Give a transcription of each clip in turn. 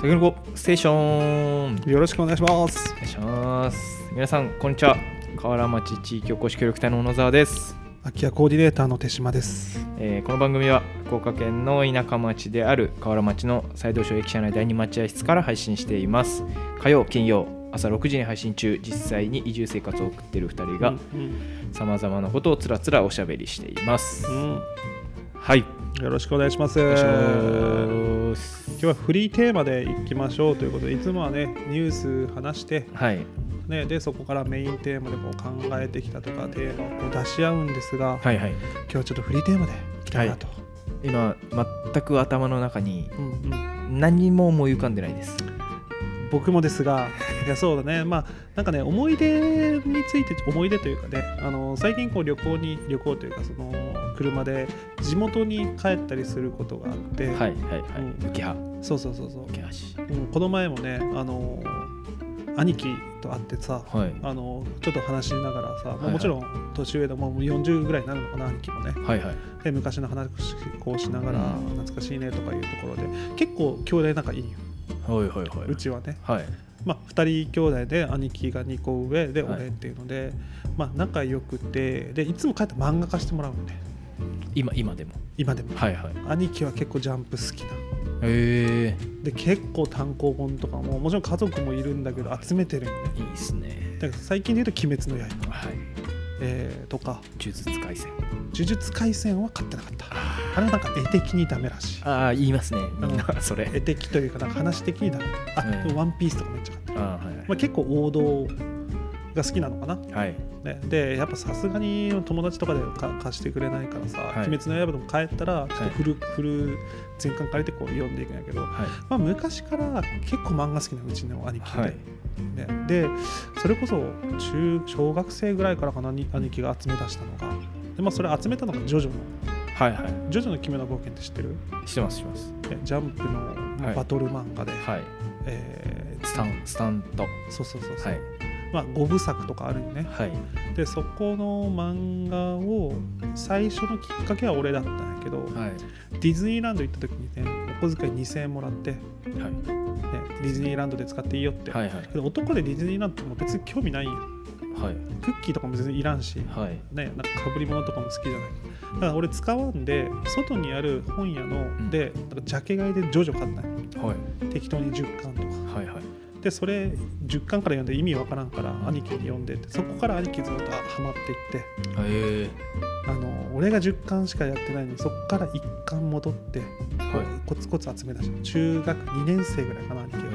タケノコステーション。よろしくお願いします。お願いします。皆さんこんにちは。河原町地域おこし協力隊の小野沢です、空き家コーディネーターの手島です。えーこの番組は福岡県の田舎町である河原町の西道省駅舎内第二待合室から配信しています。火曜金曜朝6時に配信中。実際に移住生活を送っている2人がうんさまざまなことをつらつらおしゃべりしています、うん。はい。よろしくお願いします日はフリーテーマでいきましょうということでいつもはねニュース話して、はい。ね、でそこからメインテーマでこう考えてきたとかテーマを出し合うんですが、はいはい。今日はちょっとフリーテーマでいきたいなと、今全く頭の中にうんうん、何も思い浮かんでないです。僕もですがいやそうだね。まあなんかね思い出について思い出というかねあの最近こう旅行に旅行というかその車で地元に帰ったりすることがあって、はいはいはい。うんそうそうそうそう。うんこの前もねあの兄貴と会ってさはい。あのちょっと話しながらさ、まあはいはい。もちろん年上でもう40ぐらいになるのかな兄貴もね。はいはい。で昔の話こうしながらうん。懐かしいねとかいうところで結構兄弟仲いいよ。はいはいはうちはね。はい。まあ、2人兄弟で兄貴が2個上ではい。俺っていうので、まあ、仲良くてでいつも帰って漫画化してもらうのね。今今でも。今でも。はいはい。兄貴は結構ジャンプ好きなへえで結構単行本とかももちろん家族もいるんだけど集めてるよね。いいですね。だから最近で言うと「鬼滅の刃。はい」えーとか。呪術廻戦「呪術廻戦」は買ってなかった。あれはなんか絵的にダメらしい。ああ言いますね。みんなそれ。絵的というかなんか話的にダメ。あ、うん。ワンピースとかめっちゃ買ってる、あーはい。まあ、結構王道が好きなのかな。はい。ね、でやっぱさすがに友達とかでか貸してくれないからさ「はい。鬼滅の刃」でも帰ったらちょっとフル,、フル全巻借りてこう読んでいくんやけど、はい。まあ、昔から結構漫画好きなうちの兄貴で,、はい。ね、でそれこそ中小学生ぐらいからかなに兄貴が集め出したのが。で、まあ、それ集めたのがジョジョの。はいはい「ジョジョの奇妙な冒険」って知ってる？してますしてます。ねジャンプのはい。バトル漫画で、はい。えースタンスタント。そうそうそうそう、はいまあ、5部作とかあるよね。はい。でそこの漫画を最初のきっかけは俺だったんやけど、はい。ディズニーランド行った時にねお小遣い2000円もらって、ね、はい。ディズニーランドで使っていいよって、はいはい。男でディズニーランドも別に興味ないん。よはい。クッキーとかも別にいらんし、はい。ね、なんかかぶり物とかも好きじゃない。だから俺使わんで外にある本屋の、ん。でなんかジャケ買いでジョジョ買ったんよはい。適当に10巻とか。はいはいでそれ10巻から読んで意味わからんから兄貴に読んでってそこから兄貴ずっとハマっていってへえ。あの俺が10巻しかやってないのにそこから1巻戻って、はい。コツコツ集めたし中学2年生ぐらいかな兄貴が、へ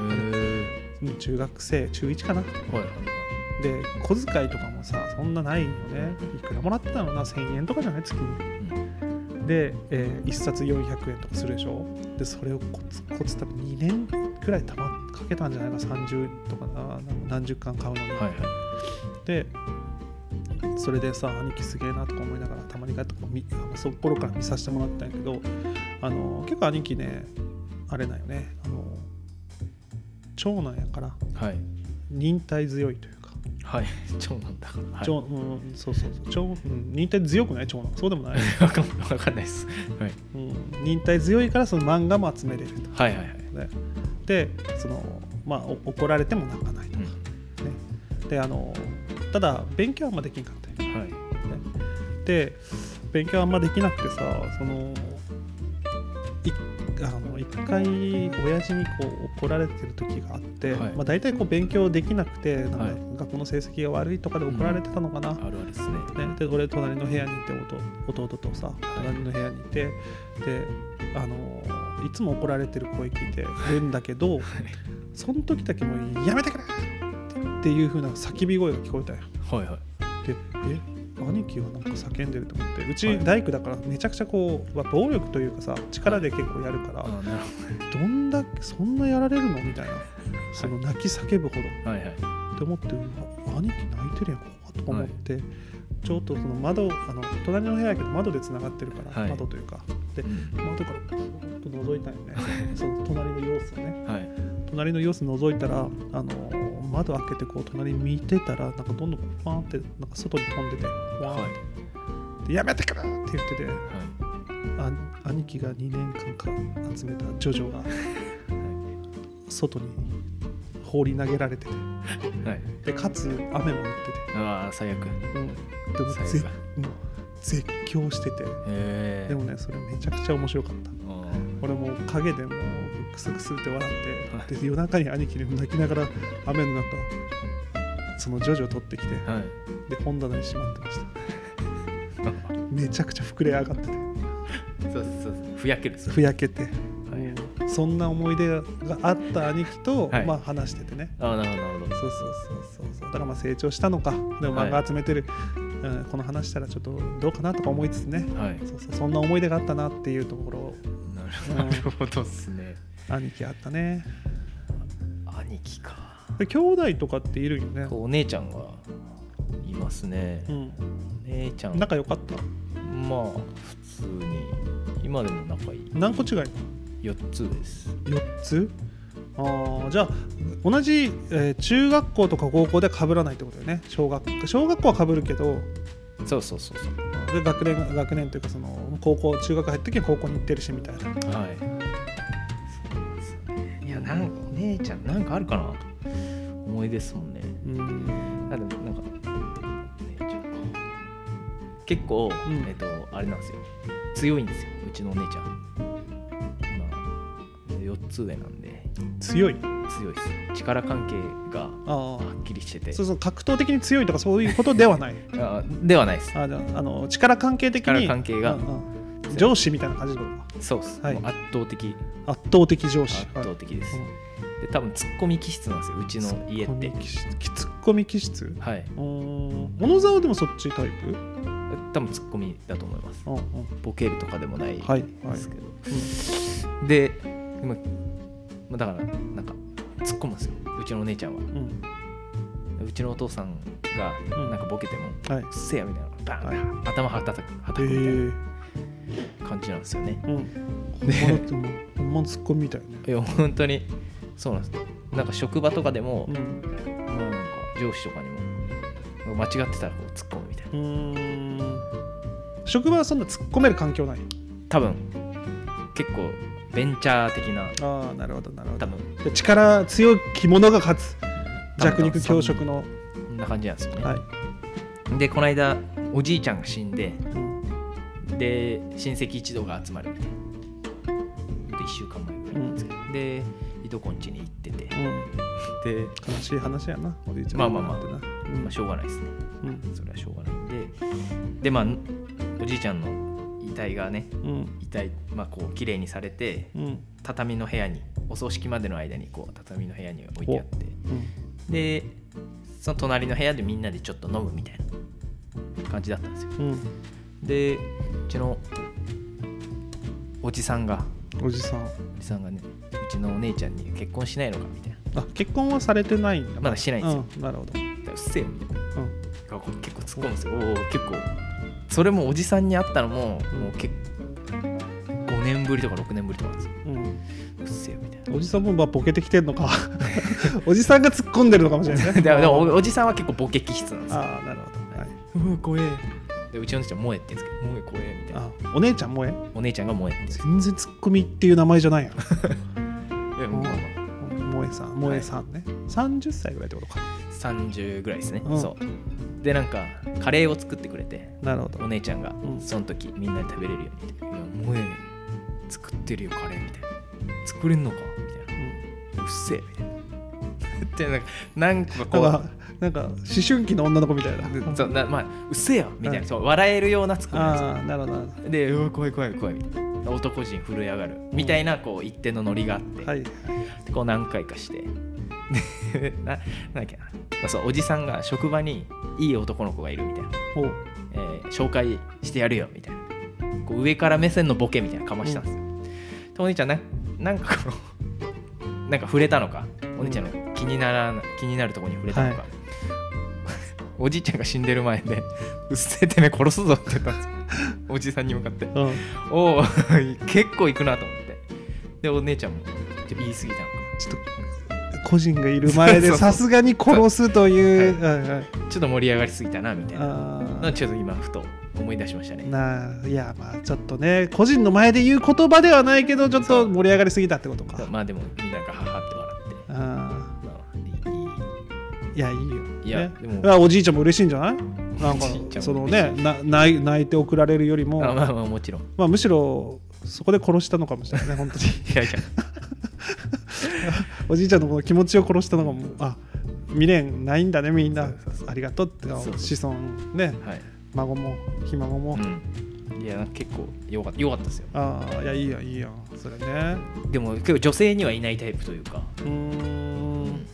うん中学生中1かな。えはいはい。で小遣いとかもさそんなないよね。いくらもらってたのな？1000円とかじゃない？月に。で、え1冊400円とかするでしょ？でそれをコツコツ多分2年くらいたまかけたんじゃないか30とかな何十巻買うのに、はいはい。でそれでさ兄貴すげえなとか思いながらたまに帰ってそこ頃から見させてもらったんやけどあの結構兄貴ねあれだよねあの長男やからはい。忍耐強いというか、はい。長男だから。はい。長うん、そうそうそう。長、うん、忍耐強くない？長男。そうでもない、わかんわかんないです。はい。うん、忍耐強いからその漫画も集めれると、はいはいはい。ね、でそのまあお怒られても泣かないとか、ね、であのただ勉強はあんまできんかったよ。はい。で勉強あんまできなくてさそのいあの一回親父にこう怒られてる時があって、はい。まあ、大体こう勉強できなくてなんかはい。学校の成績が悪いとかで怒られてたのかな、あるあるですね。ね、で俺隣の部屋にいて弟弟とさ隣の部屋にいてであのいつも怒られてる声聞いてるんだけどその時だけもう「やめてくれ!」っていう風な叫び声が聞こえたよ。はいはい。でえ兄貴がなんか叫んでると思ってうちはい。大工だからめちゃくちゃこうまあ暴力というかさ力で結構やるから、あなるほどんだけそんなやられるのみたいな？その泣き叫ぶほど。どはいはい。って思って兄貴泣いてるやん怖っとか思って、ちょっとその窓あの隣の部屋やけど窓でつながってるから、はい。窓というかでうん。窓からと覗いたんよね。その隣の様子をね。はい。隣の様子覗いたらあの窓開けてこう隣見てたらなんかどんどんパーンってなんか外に飛んでてわーって、でやめてくれって言ってて。はい。あ兄貴が2年間か集めたジョジョが 外に放り投げられてて。はい。でかつ雨も降ってああ最悪。て、うん、でも最悪。ぜもう絶叫してて。でもねそれめちゃくちゃ面白かった。俺もう陰でもうクスクスって笑って、で夜中に兄貴に泣きながら雨の中そのジョジョ取ってきてはい。で本棚にしまってました。めちゃくちゃ膨れ上がってて。そうそうそう。ふやける。ふやけて。はい。そんな思い出があった兄貴と、はい。まあ話しててね。ああなるほどそうそうそうそうだからまあ成長したのか。でも漫画集めてる、うん、この話したらちょっとどうかなとか思いつつね。はい。そうそうそんな思い出があったなっていうところ。をなるほどっすね。兄貴あったね。兄貴か。で兄弟とかっているよね。お姉ちゃんがいますね。うん。お姉ちゃん。仲良かった？まあ普通に。今でも仲いい。何個違い？4つです。4つ？あーじゃあ同じ、えー中学校とか高校で被らないってことだよね。小学小学校は被るけど。そうそうそうそう。で学年学年というかその高校中学入った時に高校に行ってるしみたいな。はい。そうですね。いやなんかお姉ちゃんなんかあるかな？思い出ですもんね。うん。なんかお姉ちゃん。か結構、うん。えっとあれなんですよ。強いんですよ。うちのお姉ちゃん。まあ4つ上なんで強い。強いです力関係があはっきりしてて。あそうそう格闘的に強いとかそういうことではない。あではないです。あじゃああの力関係的に。力関係が。うんうん上司みたいな感じのことか。そうです、はい。圧倒的。圧倒的上司。圧倒的です、はい。で多分ツッコミ気質なんですよ。うちの家って。ツッコミ気質。はい。うん小野沢でもそっちタイプ？多分ツッコミだと思います。うんうん。ボケるとかでもないはいですけど、で今まあだからなんか突っ込むんですよ。うちのお姉ちゃんは。うん。うちのお父さんがうん。なんかボケても「はい。うっせえや」みたいな。バーン、はい。頭はたたくはたくへみたいえな感じなんですよね。うん。ほんまだってもうほんまのツッコミみたいね。いや本当にそうなんですなんか職場とかでも、うん。なんか上司とかにも間違ってたらこう突っ込むみたいな。うーん。職場はそんな突っ込める環境ない？多分。結構ベンチャー的な。ああなるほどなるほ多分。で力強き者が勝つ。弱肉強食の。こんな感じなんですよね、はい、でこの間おじいちゃんが死んでうん。で親戚一同が集まる。みたいなで1週間前ぐらいなんですけど、でいとこん家に行ってて。で、うん、悲しい話やなおじいちゃんまあまあまあ。まあ、しょうがないですね。うん。それはしょうがない。んででまあおじいちゃんの遺体がねうん。遺体まあこう綺麗にされてうん。畳の部屋にお葬式までの間にこう畳の部屋に置いてあって。う。ん。でその隣の部屋でみんなでちょっと飲むみたいな。感じだったんですよ。うん。でうちのおじさんがおじさん。おじさんがねうちのお姉ちゃんに結婚しないのかみたいな。あ結婚はされてないんだ。まだしてないんですよ。うん、なるほど、うっせえよみたいな。結構突っ込むんですよ。おお結構それもおじさんに会ったのももう結構5年ぶりとか6年ぶりとかなんですよ。うん、うっせえよみたいな。おじさんもまあボケてきてんのか。おじさんが突っ込んでるのかもしれないね。でもでもおおじさんは結構ボケ気質なんですよ。ああなるほど、はい、うわ怖え。でうちのお姉ちゃん萌えって言うんですけど萌え怖えみたいな。あお姉ちゃん萌え？お姉ちゃんが萌えって全然ツッコミっていう名前じゃないやん。よ いやもうまあまあ萌えさん萌えさんね、30歳ぐらいってことか。30ぐらいですね、うん。そう。でなんかカレーを作ってくれてなるほど。お姉ちゃんが、うん。その時みんなで食べれるように。って「いや萌え作ってるよカレー」みたいな「作れんのか?」みたいな「うっせえ」みたいな。ってなんかなんかこうなんか思春期の女の子みたいな。そうなまあうっせえよみたいな、はいそう笑えるようなツッコミなんですなるほど。でうわ怖い怖い怖いみたいな。男陣震え上がる。みたいなこう一定のノリがあって、どはい。でこう何回かして。で ななんだっけな。そうおじさんが職場にいい男の子がいるみたいな、えー紹介してやるよみたいな。こう上から目線のボケみたいなかましたんですよ、でお姉ちゃんななんかこのなんか触れたのか？お姉ちゃんの気にならな気になるところに触れたのか、はい。おじいちゃんが死んでる前で「うっせえてめえ殺すぞ」って言ったんですよ。おじさんに向かって。うん。おお結構行くなと思って。でお姉ちゃんもちょっと言い過ぎたのかちょっと個人がいる前で さすがに殺すという。はい。はいちょっと盛り上がりすぎたなみたいな。ちょっと今ふと思い出しましたね。ーなあいやまあちょっとね個人の前で言う言葉ではないけどちょっと盛り上がりすぎたってことか。まあでもみんながハハって笑っいやいいよ。いやねでも。おじいちゃんも嬉しいんじゃない？なんかそのねな泣い泣いて送られるよりも。あまあまあもちろん。いまあ、むしろそこで殺したのかもしれないね本当に。やいや おじいちゃんのこの気持ちを殺したのがもうあ未練ないんだねみんな。ありがとうって子孫ね。はい孫もひ孫も、うん、いや結構よかったよかった。ですよああいやいいやいいやそれね。でも結構女性にはいないタイプというか。うーん。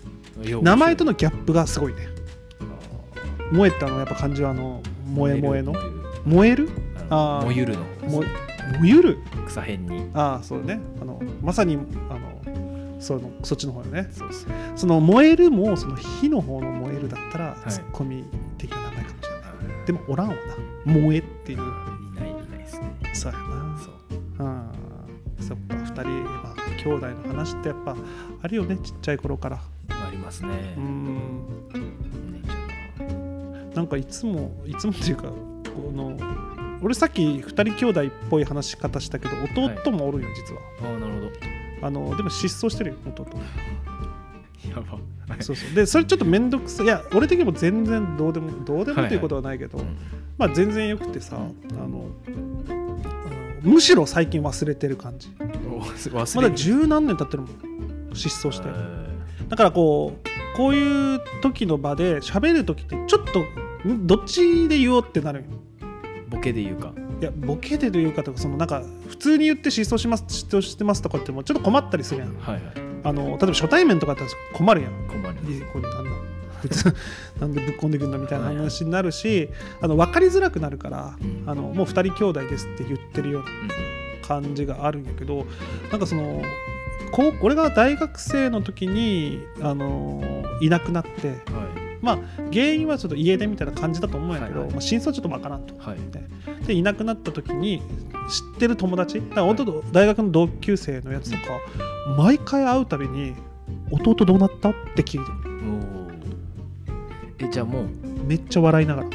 よ名前とのギャップがすごいね。あ萌えってあのやっぱ漢字はあのー萌え萌えの。燃える。あのあー。燃ゆるの。も燃ゆる？草辺に。ああそうね。あのまさにそのそっちの方よね。そうそうその燃えるもその火の方の燃えるだったら、い。ツッコミ的な名前かもしれない。あでもおらんわな。燃えっていう。ーいないいないですね。そうやな。そう。うんそっか2人、まあ、兄弟の話ってやっぱあるよねちっちゃい頃から。ありますね。うん。なんかいつもいつもっていうかこの俺さっき2人兄弟っぽい話し方したけど弟もおるんよ実は。ああなるほどあのでも失踪してるよ弟やば。そうそう。でそれちょっと面倒くさい。いや俺的にも全然どうでもどうでもということはないけど、うん。まあ全然よくてさ、うん。あのうんむしろ最近忘れてる感じ。まだ十何年経ってるもん。失踪して。えだからこうこういう時の場で喋る時ってちょっとんどっちで言おうってなるボケで言うかいやボケでというかとかそのなんか普通に言って失踪します失踪してますとかってもちょっと困ったりするやん。はいはい。あの例えば初対面とかだったら困るやん。困ります。いやこれなんだ？こいつなんでぶっこんでくんだみたいな話になるしあの分かりづらくなるから、うん。あのもう2人兄弟ですって言ってるような感じがあるんやけどなんかそのこう俺が大学生の時にあのいなくなってうんはまあ原因はちょっと家出みたいな感じだと思うんやけど、はいはい。まあ、真相はちょっとわからんと。いはい。でいなくなった時に知ってる友達だから弟大学の同級生のやつとか毎回会うたびに「弟どうなった?」って聞いてくる。えじゃあもう？めっちゃ笑いながら。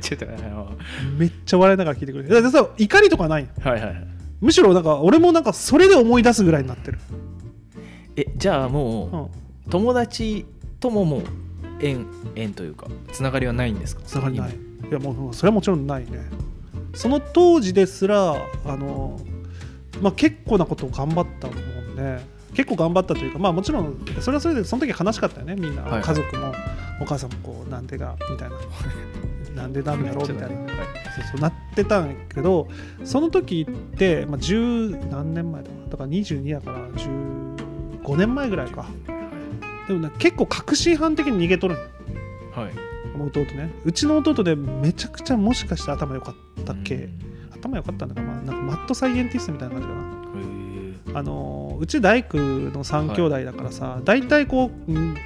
ちょっとあのめっちゃ笑いながら聞いてくる。だからさ怒りとかない。はいはいはい。むしろなんか俺もなんかそれで思い出すぐらいになってる、えじゃあうもん、う友達とももう縁縁というかつながりはないんですか？つながりない。いやもうそれはもちろんないね。その当時ですらあの、まあ、結構なことを頑張ったもんね。結構頑張ったというかまあもちろんそれはそれでその時悲しかったよね。みんな、はいはい。家族もお母さんもこうなんでがみたいな。なんでなんだろう？みたいな。はい。そうそうなってたんやけどその時って、まあ、10何年前だだから22やから15年前ぐらいかでもね結構確信犯的に逃げとるんよ。はい。はい弟ね。うちの弟でめちゃくちゃもしかして頭良かったっけ、うん。頭良かったんだか,、まあ、なんかマッドサイエンティストみたいな感じかな。あのうち大工の3兄弟だからさ、大体こう、うん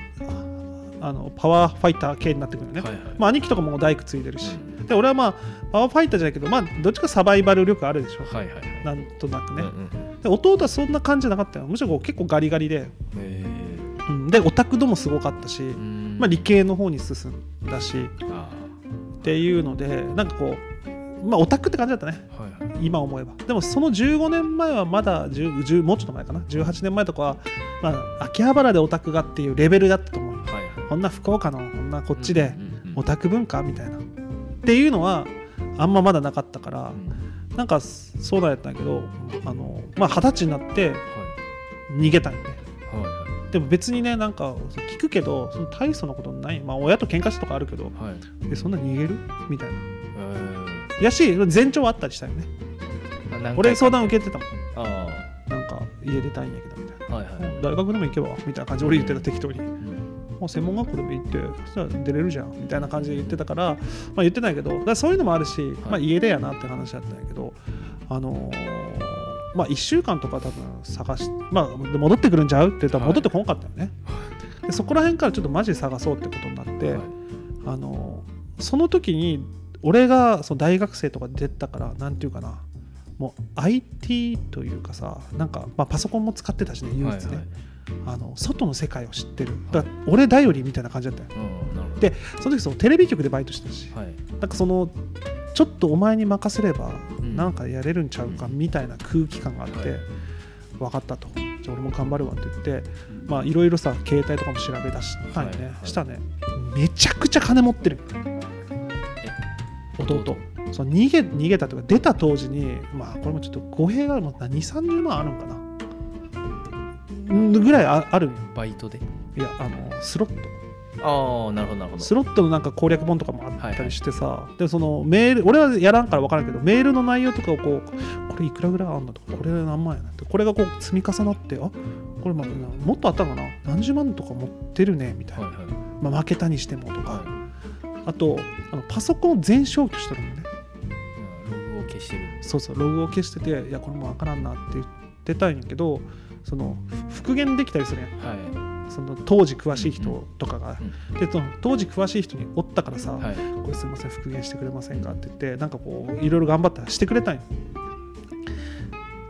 あのパワーファイター系になってくるよね、はいはい。まあ、兄貴とかも大工ついでるし、うん。で俺はまあパワーファイターじゃないけどまあどっちかサバイバル力あるでしょ、はいはいはい。なんとなくね、うんうんで弟はそんな感じじゃなかったよ。むしろこう結構ガリガリで、へうん。でオタク度もすごかったし、まあ、理系の方に進んだしあっていうのでなんかこうまあオタクって感じだったね。ーはいはい。今思えば。でもその15年前はまだ 10, 10もうちょっと前かな？18年前とかは、まあ、秋葉原でオタクがっていうレベルだったと思う。よはいはい。こんな福岡のこんなこっちでオタク文化みたいな。っていうのはあんままだなかったからうん。なんかそうなんやったんやけどあのまあ二十歳になってはい。逃げたんよねでも別にねなんか聞くけどその大層なことない。まあ親と喧嘩したとかあるけどはい。えそんな逃げる？みたいな。えやし前兆はあったりしたよね。俺相談受けてたもん。あなんか家出たいんやけどみたいな。あはいはい。大学でも行けばみたいな感じで俺言ってた適当に、うん。もう専門学校でも行ってそしたら出れるじゃんみたいな感じで言ってたから、まあ、言ってないけどだそういうのもあるし、まあ、家出やなって話だったんやけどあのーまあ1週間とか多分探しまあで戻ってくるんちゃう？って言ったらはい。戻ってこなかったよね、でそこら辺からちょっとマジで探そうってことになって、はい。あのーその時に俺がその大学生とか出たからなんていうかな。もう IT というかさなんか、まあ、パソコンも使ってたしね唯一ね、はい。はいあの外の世界を知ってる。だ俺頼りみたいな感じだったよ。うんなるほど。でその時そのテレビ局でバイトしてたし。はい。なんかそのちょっとお前に任せればうん。なんかやれるんちゃうかみたいな空気感があってはい。分かったと。じゃあ俺も頑張るわって言ってまあいろいろさ携帯とかも調べ出したんよね、したらね。めちゃくちゃ金持ってる。弟。そう逃げ逃げたというか出た当時にまあこれもちょっと語弊がある。もんな2 3 0万あるんかな。うんぐらいあある。バイトで？いやあのスロットああなるほどなるほど。スロットのなんか攻略本とかもあったりしてさ、でそのメール俺はやらんから分からんけどメールの内容とかをこうこれいくらぐらいあんだとかこれ何万やなってこれがこう積み重なってあこれまあもっとあったかな？何十万とか持ってるね？みたいな、はいはい。まあ、負けたにしてもとか、はあとあのパソコンを全消去してるのね。ログを消してる。そうそうログを消してていやこれもう分からんなって言ってたんやけどそのふ復元できたりするやん。はその当時詳しい人とかが、うでその当時詳しい人におったからさ、いはい。これすみません復元してくれませんかって言ってなんかこういろいろ頑張ったらしてくれたんよ。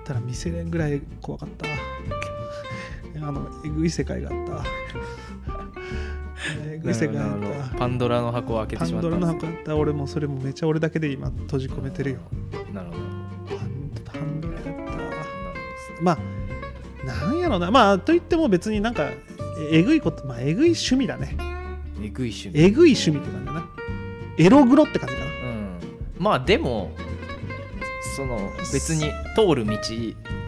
ただ見せれんぐらい怖かった。あのえぐい世界があった。えぐい世界があった。パンドラの箱を開けパてしまったンドラの箱あった。俺もそれもめちゃ俺だけで今閉じ込めてるよ。なるほど。パンドラやった。まあなんやろな。まあといっても別になんかええぐいことまあえぐい趣味だね。えぐい趣味。えぐい趣味って感じだな。エログロって感じかな。うん。まあでもその別に通る道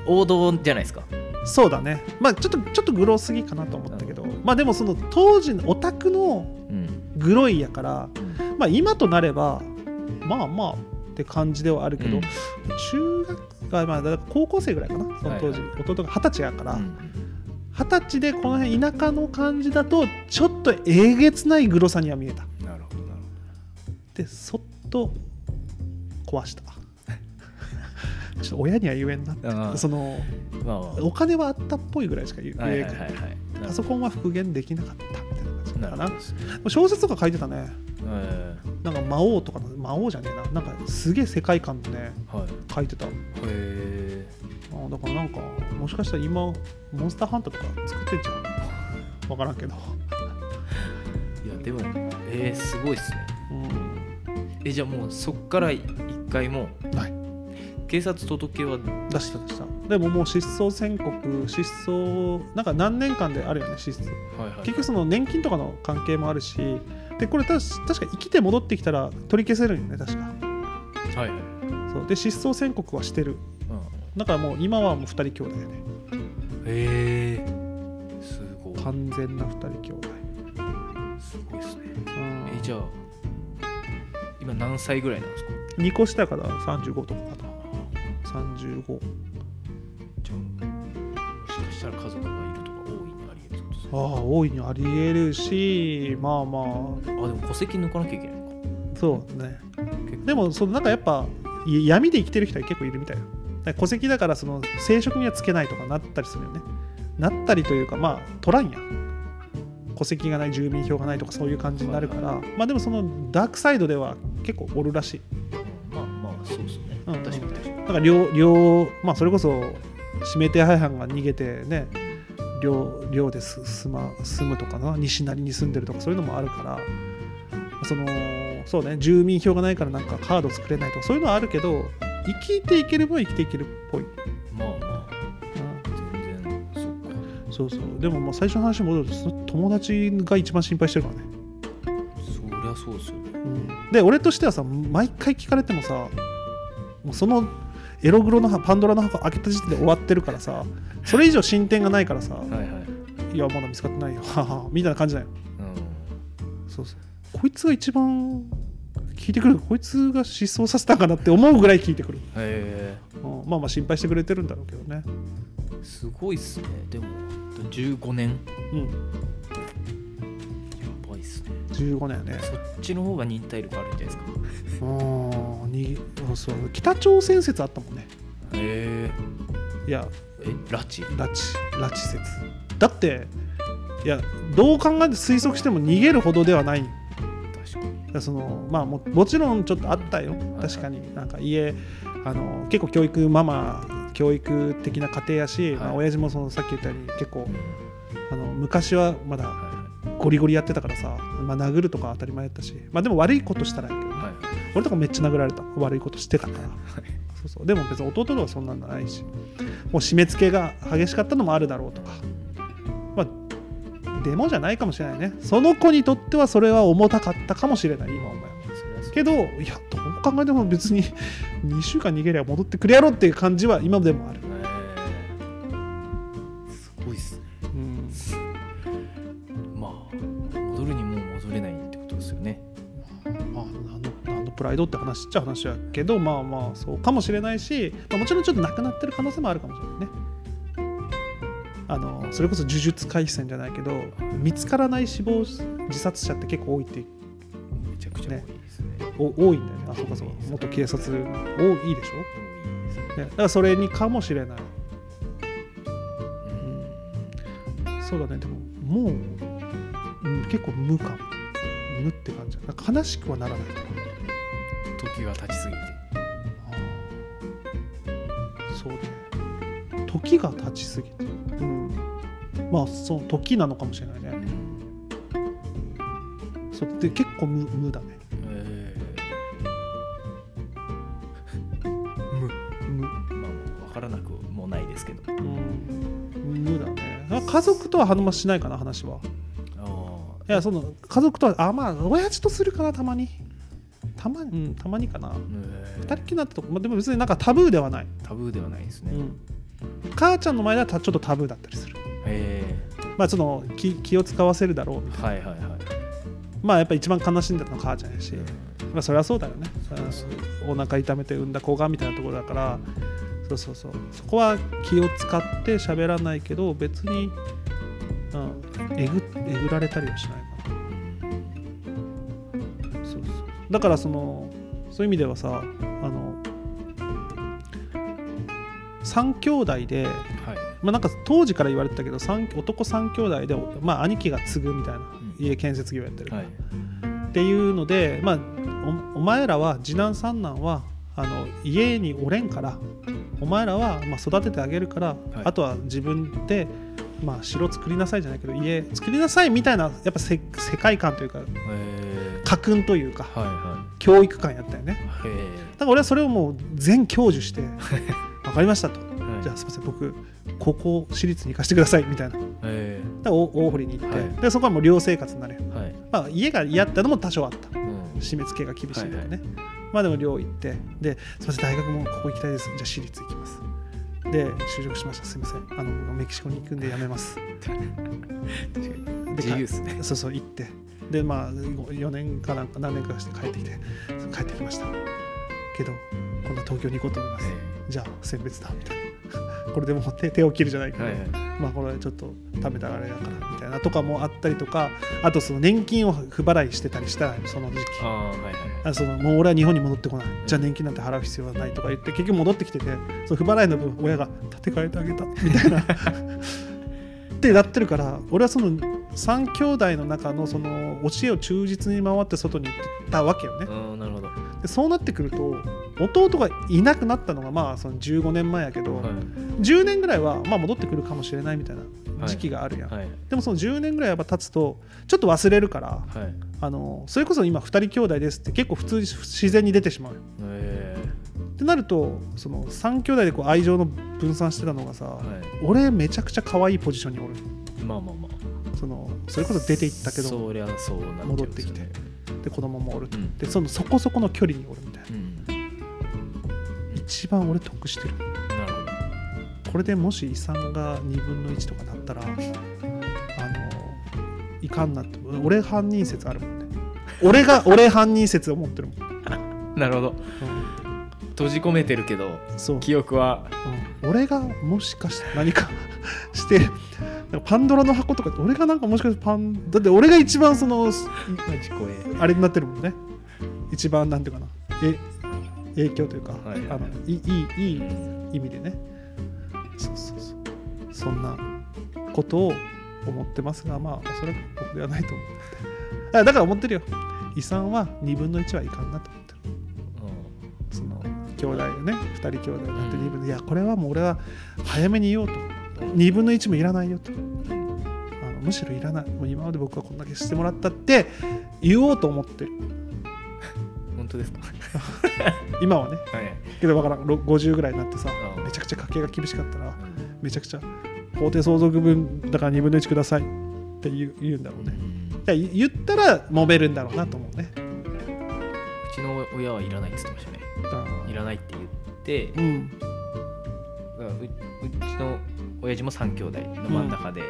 王道じゃないですか。そうだね。まあちょっとちょっとグロすぎかなと思ったけど、まあでもその当時のオタクのうん。グロいやからまあ今となればまあまあって感じではあるけど、うん。中学あまあだから高校生ぐらいかな。その当時、はい弟が二十歳やからうん二十歳でこの辺田舎の感じだとちょっとえげつないグロさには見えた。なるほどなるでそっと壊した。ちょっと親には言えんなって。そのまあまお金はあったっぽいぐらいしか言えあはいはいはいはい。パソコンは復元できなかったみたいな感じかな。な小説とか書いてたね。えなんか魔王とかの魔王じゃねえな。なんかすげえ世界観でねーはい。書いてた。あへだからなんかもしかしたら今モンスターハンターとか作ってんじゃん。分からんけど。えいやでもえー、すごいっすね。うん。えじゃあもうそっから一回もない。警察届けは？出した出した。でももう失踪宣告失踪なんか何年間であるよね失踪。はいはい。結局その年金とかの関係もあるしでこれたし確か生きて戻ってきたら取り消せるんよね確か。はいはい、そう。で失踪宣告はしてる。うん、だからもう今はもう2人兄弟やねへえすごい。完全な2人兄弟、すごいっすね。うん。えじゃあ今何歳ぐらいなんですか？2個下から35とかかな。35じゃあもしかしたら家族がいるとか大いにありえるってことですねああ大いにありえるしまあまあ。でも戸籍抜かなきゃいけないのか。あそうね。でもそのなんかやっぱい闇で生きてる人は結構いるみたいよだから戸籍だからその生殖にはつけないとかなったりするよね。なったりというかまあ取らんや戸籍がない住民票がないとかそういう感じになるから、まあでもそのダークサイドでは結構おるらしい。まあまあそうですね、うん確かに確かに。だから両両まあそれこそ指名手配犯が逃げてね寮寮です住ま住むとかな西成に住んでるとかそういうのもあるから。そのそうね住民票がないからなんかカード作れないとかそういうのはあるけど生きていければ生きていけるっぽい、うんまあまあ全然そっか。そうそう。でもまあ最初の話に戻ると友達が一番心配してるからね、そりゃそうですよね。うん、で俺としてはさ毎回聞かれてもさもうそのエログロのパンドラの箱開けた時点で終わってるからさそれ以上進展がないからさ、はいはい。いやまだ見つかってないよ。みたいな感じだよ。うそうそう。こいつが一番聞いてくるこいつが失踪させたかなって思うぐらい聞いてくる、んへうん。まあまあ心配してくれてるんだろうけどね。えすごいっすね。でも15年。うん。やばいっすね。15年ね。そっちの方が忍耐力あるんじゃないですか。うん。にあそう北朝鮮説あったもんね。へいや。ええ拉致？拉致。拉致説。だっていやどう考えて推測しても逃げるほどではないそのまあももちろんちょっとあったよ。はい確かに。なんか家あの結構教育ママ教育的な家庭やし、まあ、はい親父もそのさっき言ったように結構うんあの昔はまだはゴリゴリやってたからさ、まあ、殴るとか当たり前やったし、まあ、でも悪いことしたらやけど、いはい。俺とかめっちゃ殴られた。悪いことしてたから、そうそう。でも別に弟とはそんなのないしもう締め付けが激しかったのもあるだろうとか。まあでもじゃないかもしれないね。その子にとってはそれは重たかったかもしれない。今思えば。けどいやどう考えても別に2週間逃げりゃ戻ってくれやろっていう感じは今でもある、え。ーすごいっすね。うん、まあ戻るにも戻れないってことですよね。まあ何の何のプライドって話っちゃ話やけどまあまあそうかもしれないし、まあ、もちろんちょっとなくなってる可能性もあるかもしれないねあのそれこそ呪術廻戦じゃないけど見つからない死亡自殺者って結構多いってめちゃくちゃ多いですね。お多いんだよね。あそうかそうか。元警察多いでしょ、多いですね。ね、だからそれにかもしれない。うん。そうだね。でももう、うん、結構無か無って感じなんか悲しくはならない。時が経ちすぎて。そうね。時が経ちすぎて。うんまあその時なのかもしれないね。そうで結構無無だね。え無。ーまあ分からなくもないですけど。うん。無だね。あ家族とは話しないかな話は。あいやその家族とはあまあ親父とするかなたまに。たま,、うん、たまにかな。二人きりになったとこ、まあ、でも別になんかタブーではない、タブーではないですね、うん、母ちゃんの前ではたちょっとタブーだったりする。えまあその気気を使わせるだろう。みたいなーはいはいはい、まあやっぱ一番悲しんだのは母ちゃんやし、うん。まあそれはそうだよね。お腹痛めて産んだ子がみたいなところだから。そうそうそう。そこは気を使って喋らないけど別に、うん、えぐえぐられたりはしないかな。そうそう。だからそのそういう意味ではさあの3兄弟で、はいまあ、なんか当時から言われてたけど三男3兄弟で、まあ、兄貴が継ぐみたいなうん。家建設業やってる、はい。っていうので、まあ、おお前らは次男三男はあの家におれんからお前らは、まあ、育ててあげるから、あとは自分で、まあ、城作りなさいじゃないけど家作りなさいみたいなやっぱせ世界観というかえ家訓というかー、はいは教育観やったよね。だから俺はそれをもう全享受して 分かりましたと。ーはい。じゃあすみません僕高校私立に行かせてくださいみたいな。えら大大堀に行って、はい。でそこはもう寮生活になる。よ、ーはい。まあ、家が嫌ってのも多少あった。うん。締め付けが厳しいとかね、はいはい。まあでも寮行って。ですみません大学もここ行きたいです。じゃあ私立行きます。で就職しました。すみません。あのメキシコに行くんでやめます。で 自由ですね。そうそう行って。でまあ4年かなんか何年かして帰ってきて帰ってきました。けど今度は東京に行こうと思います、じゃあ選別だ。みたいなこれでもう手手を切るじゃないけど、はいはい。まあこれちょっと食べたらあれだからみたいなとかもあったりとかあとその年金を不払いしてたりしたらその時期。ああはいはいあそのもう俺は日本に戻ってこない。じゃあ年金なんて払う必要はないとか言って結局戻ってきててその不払いの分親が立て替えてあげた。みたいな。ってなってるから俺はその3兄弟の中のその教えを忠実に回って外に行ってたわけよね。うんなるほど。でそうなってくると弟がいなくなったのがまあその15年前やけど、はい。10年ぐらいはまあ戻ってくるかもしれないみたいな時期があるやん、はい。でもその10年ぐらいやっぱ経つとちょっと忘れるからはい。あのそれこそ今2人兄弟ですって結構普通に自然に出てしまうよ。え。ってなるとその3兄弟でこう愛情の分散してたのがさ、俺めちゃくちゃ可愛いポジションにおる。いまあまあまあ。そのそれこそ出て行ったけど戻ってきて。で子供もおるうん。でそのそこそこの距離におるみたいな。うん一番俺得してる。なるほどこれでもし遺産が2分の1とかなったらあのいかんなって俺犯人説あるもんね。俺が 俺犯人説を持ってるもん、なるほど。うん。閉じ込めてるけどそう。記憶は。うん。俺がもしかして何かしてパンドラの箱とか俺がなんかもしかしてパンだって俺が一番そのあれになってるもんね。一番なんていうかな。え影響というか、はい。はいあのいいいいい意味でね。そうそうそう。そんなことを思ってますがまあおそらく僕ではないと思って。あだから思ってるよ。遺産は2分の1はいかんなと思ってる。その兄弟がね2人兄弟になって2分のいやこれはもう俺は早めに言おうと。2分の1もいらないよと。あのむしろいらない。もう今まで僕はこんだけしてもらったって言おうと思ってる本当ですか？今はね。はい。けどわからん。ろ50ぐらいになってさうん。めちゃくちゃ家計が厳しかったらうんめちゃくちゃ法定相続分だから2分の1ください。って言う言うんだろうね。じゃあ言ったら揉めるんだろうなと思うね。うちの親はいらないって言ってましたね。いらないって言ってうん。ううちの親父も3兄弟の真ん中で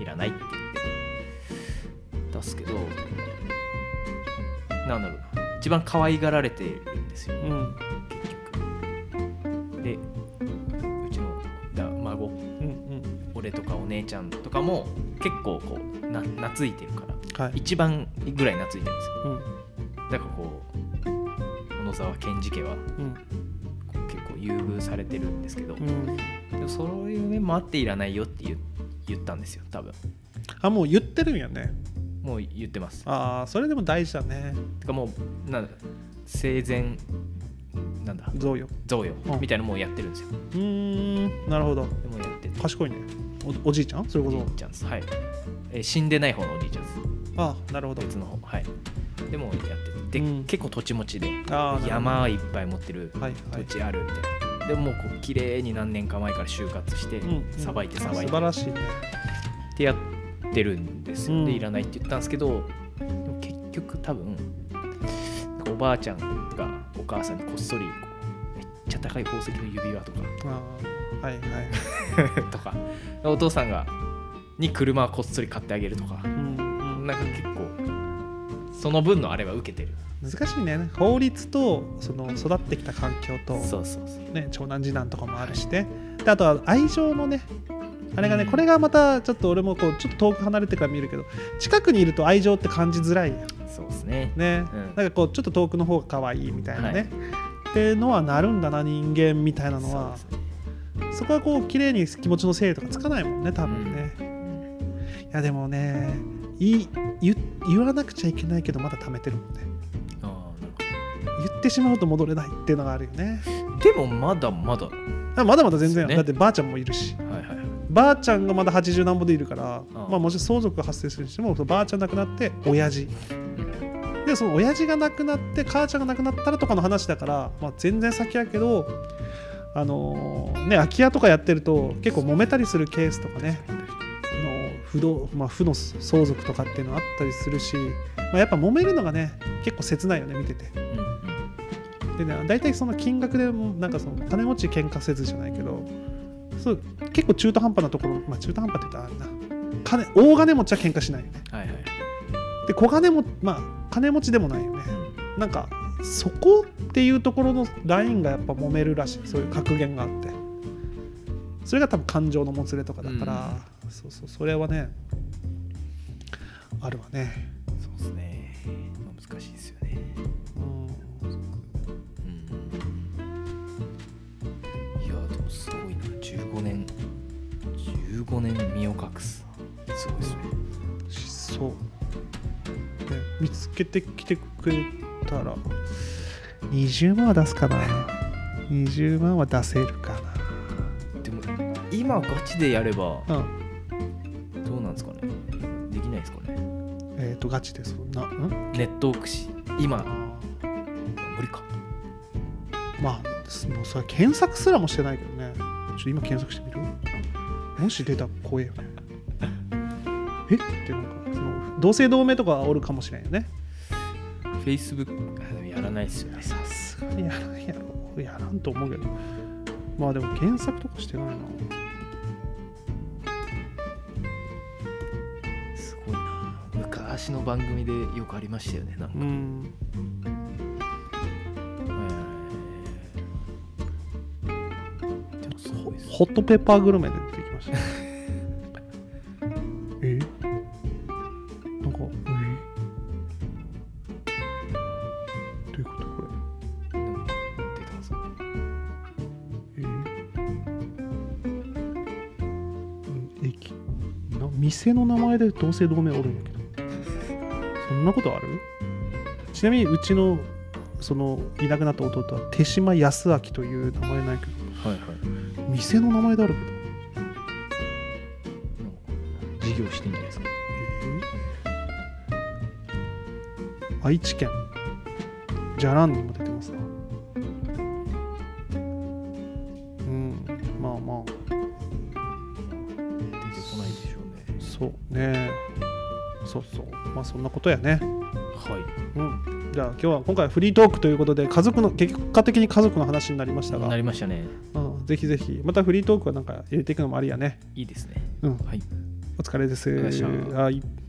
いらないって言って出すけど、なんだろう。な一番可愛がられてるんですよ。うん。結局でうちのだ孫。うんうん。俺とかお姉ちゃんとかも結構こうな懐いてるから。はい。一番ぐらい懐いてるんですよ。うん。だからこう小野沢健二家はうん。結構優遇されてるんですけど、うん。でもそういう面もあっていらないよって言言ったんですよ多分。あもう言ってるんやねもう言ってます。ああそれでも大事だね。てかもうなんだ生前なんだ贈与。贈与うん。みたいなのもうやってるんですよ。うーんなるほど。でもうやってて。賢いね。おおじいちゃん？それこそ。おじいちゃんです。はい、えー死んでない方のおじいちゃんです。ああなるほど。別の方。はい。でもやってて。で、うん。結構土地持ちで山いっぱい持ってるはいはい。土地あるみたいな、でももうこう綺麗に何年か前から就活してうんさばいてさばいて。素晴らしいね。ってやってるんですよ、うん。でいらないって言ったんですけどでも結局多分おばあちゃんがお母さんにこっそりこうめっちゃ高い宝石の指輪とか。はいはい。とかお父さんがに車をこっそり買ってあげるとか。うんうん。なんか結構その分のあれは受けてる。難しいね。法律とその育ってきた環境と、そうそうそう。ね、長男次男とかもあるしね。であとは愛情のねあれがねうんこれがまたちょっと俺もこうちょっと遠く離れてから見るけど近くにいると愛情って感じづらいそうですね。ね、うん。なんかこうちょっと遠くの方が可愛いみたいなね、はい。ってのはなるんだな人間みたいなのは。そねそこはこう綺麗に気持ちの整理とかつかないもんね多分ね、うん。いやでもねい言言わなくちゃいけないけどまだ貯めてるもんね。言ってしまうと戻れないっていうのがあるよね。でもまだまだ。はあまだまだ全然、ね。だってばあちゃんもいるし。いはいはいばあちゃんがまだ80何歩でいるからあまあ、もし相続が発生するにしてもそのばあちゃん亡くなって親父。でその親父が亡くなって母ちゃんが亡くなったらとかの話だから、まあ、全然先やけどあのーね空き家とかやってると結構揉めたりするケースとかね。あの不動、まあ、負の相続とかっていうのあったりするし、まあ、やっぱ揉めるのがね結構切ないよね見てて。うんうん。でね大体その金額でもなんかその金持ち喧嘩せずじゃないけどそう結構中途半端なところ、まあ、中途半端って言ったらあれな金大金持ちは喧嘩しないよね。はいはいで小金もまあ金持ちでもないよね。うん。なんかそこっていうところのラインがやっぱ揉めるらしい。そういう格言があって。それが多分感情のもつれとかだから、そうそうそれはねあるわね。そうですね、まあ、難しいですよ15年身を隠す。すごいですね。失踪、ね、見つけてきてくれたら。20万は出すかな。20万は出せるかでも今ガチでやればなうん。どうなんですかね。できないですかね。えっ、とガチでそんなうん？ネット駆使今。あ無理か。ーまあすもうそれ検索すらもしてないけどね。ちょっと今検索してみる？もし出たら怖え？よねえってなんかその同姓同名とかはおるかもしれんよね。Facebook あでもやらないですよね。さすがにやらん。やろやらんと思うけど。まあでも検索とかしてないな。すごいな。昔の番組でよくありましたよねなんか、うんホットペッパーグルメで出てきました。え？なんかえ？どういうことこれ？出たんですかえ？うん駅。な店の名前で同姓同名おるんやけど。そんなことある？ちなみにうちのそのいなくなった弟は手島康明という名前ないけど。はいはい店の名前だらけだ事業してんじゃないですか、えー、愛知県。じゃらんにも出てますな。うんまあまあ。出てこないでしょうね。そうね。そうそう。まあそんなことやね。はい。うん。じゃあ今日は今回フリートークということで家族の結果的に家族の話になりましたが。なりましたね、うん、ぜひぜひ。またフリートークはなんか入れていくのもありやね。いいですね。うん。はい。お疲れです。はい